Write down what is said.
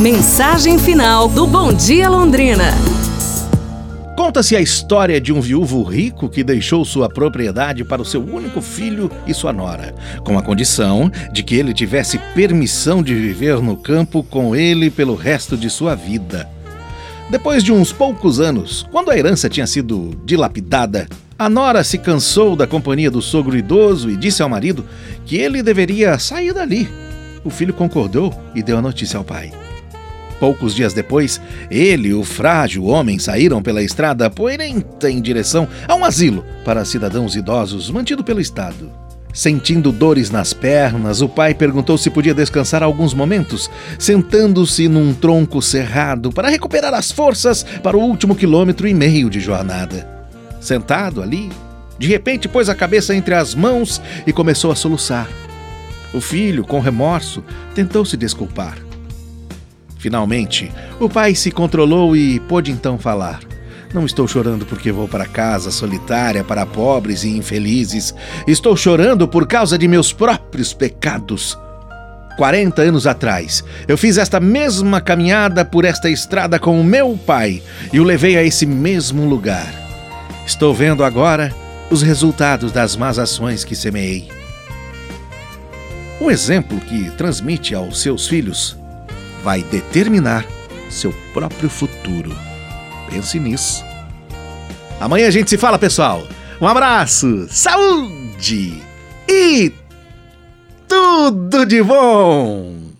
Mensagem final do Bom Dia Londrina. Conta-se a história de um viúvo rico que deixou sua propriedade para o seu único filho e sua nora, com a condição de que ele tivesse permissão de viver no campo com ele pelo resto de sua vida. Depois de uns poucos anos, quando a herança tinha sido dilapidada, a nora se cansou da companhia do sogro idoso e disse ao marido que ele deveria sair dali. O filho concordou e deu a notícia ao pai. Poucos dias depois, ele e o frágil homem saíram pela estrada poeirenta em direção a um asilo para cidadãos idosos mantido pelo Estado. Sentindo dores nas pernas, o pai perguntou se podia descansar alguns momentos, sentando-se num tronco cerrado para recuperar as forças para o último quilômetro e meio de jornada. Sentado ali, de repente pôs a cabeça entre as mãos e começou a soluçar. O filho, com remorso, tentou se desculpar. Finalmente, o pai se controlou e pôde então falar. Não estou chorando porque vou para casa solitária para pobres e infelizes. Estou chorando por causa de meus próprios pecados. 40 anos atrás, eu fiz esta mesma caminhada por esta estrada com o meu pai e o levei a esse mesmo lugar. Estou vendo agora os resultados das más ações que semeei. O exemplo que transmite aos seus filhos vai determinar seu próprio futuro. Pense nisso. Amanhã a gente se fala, pessoal. Um abraço, saúde e tudo de bom!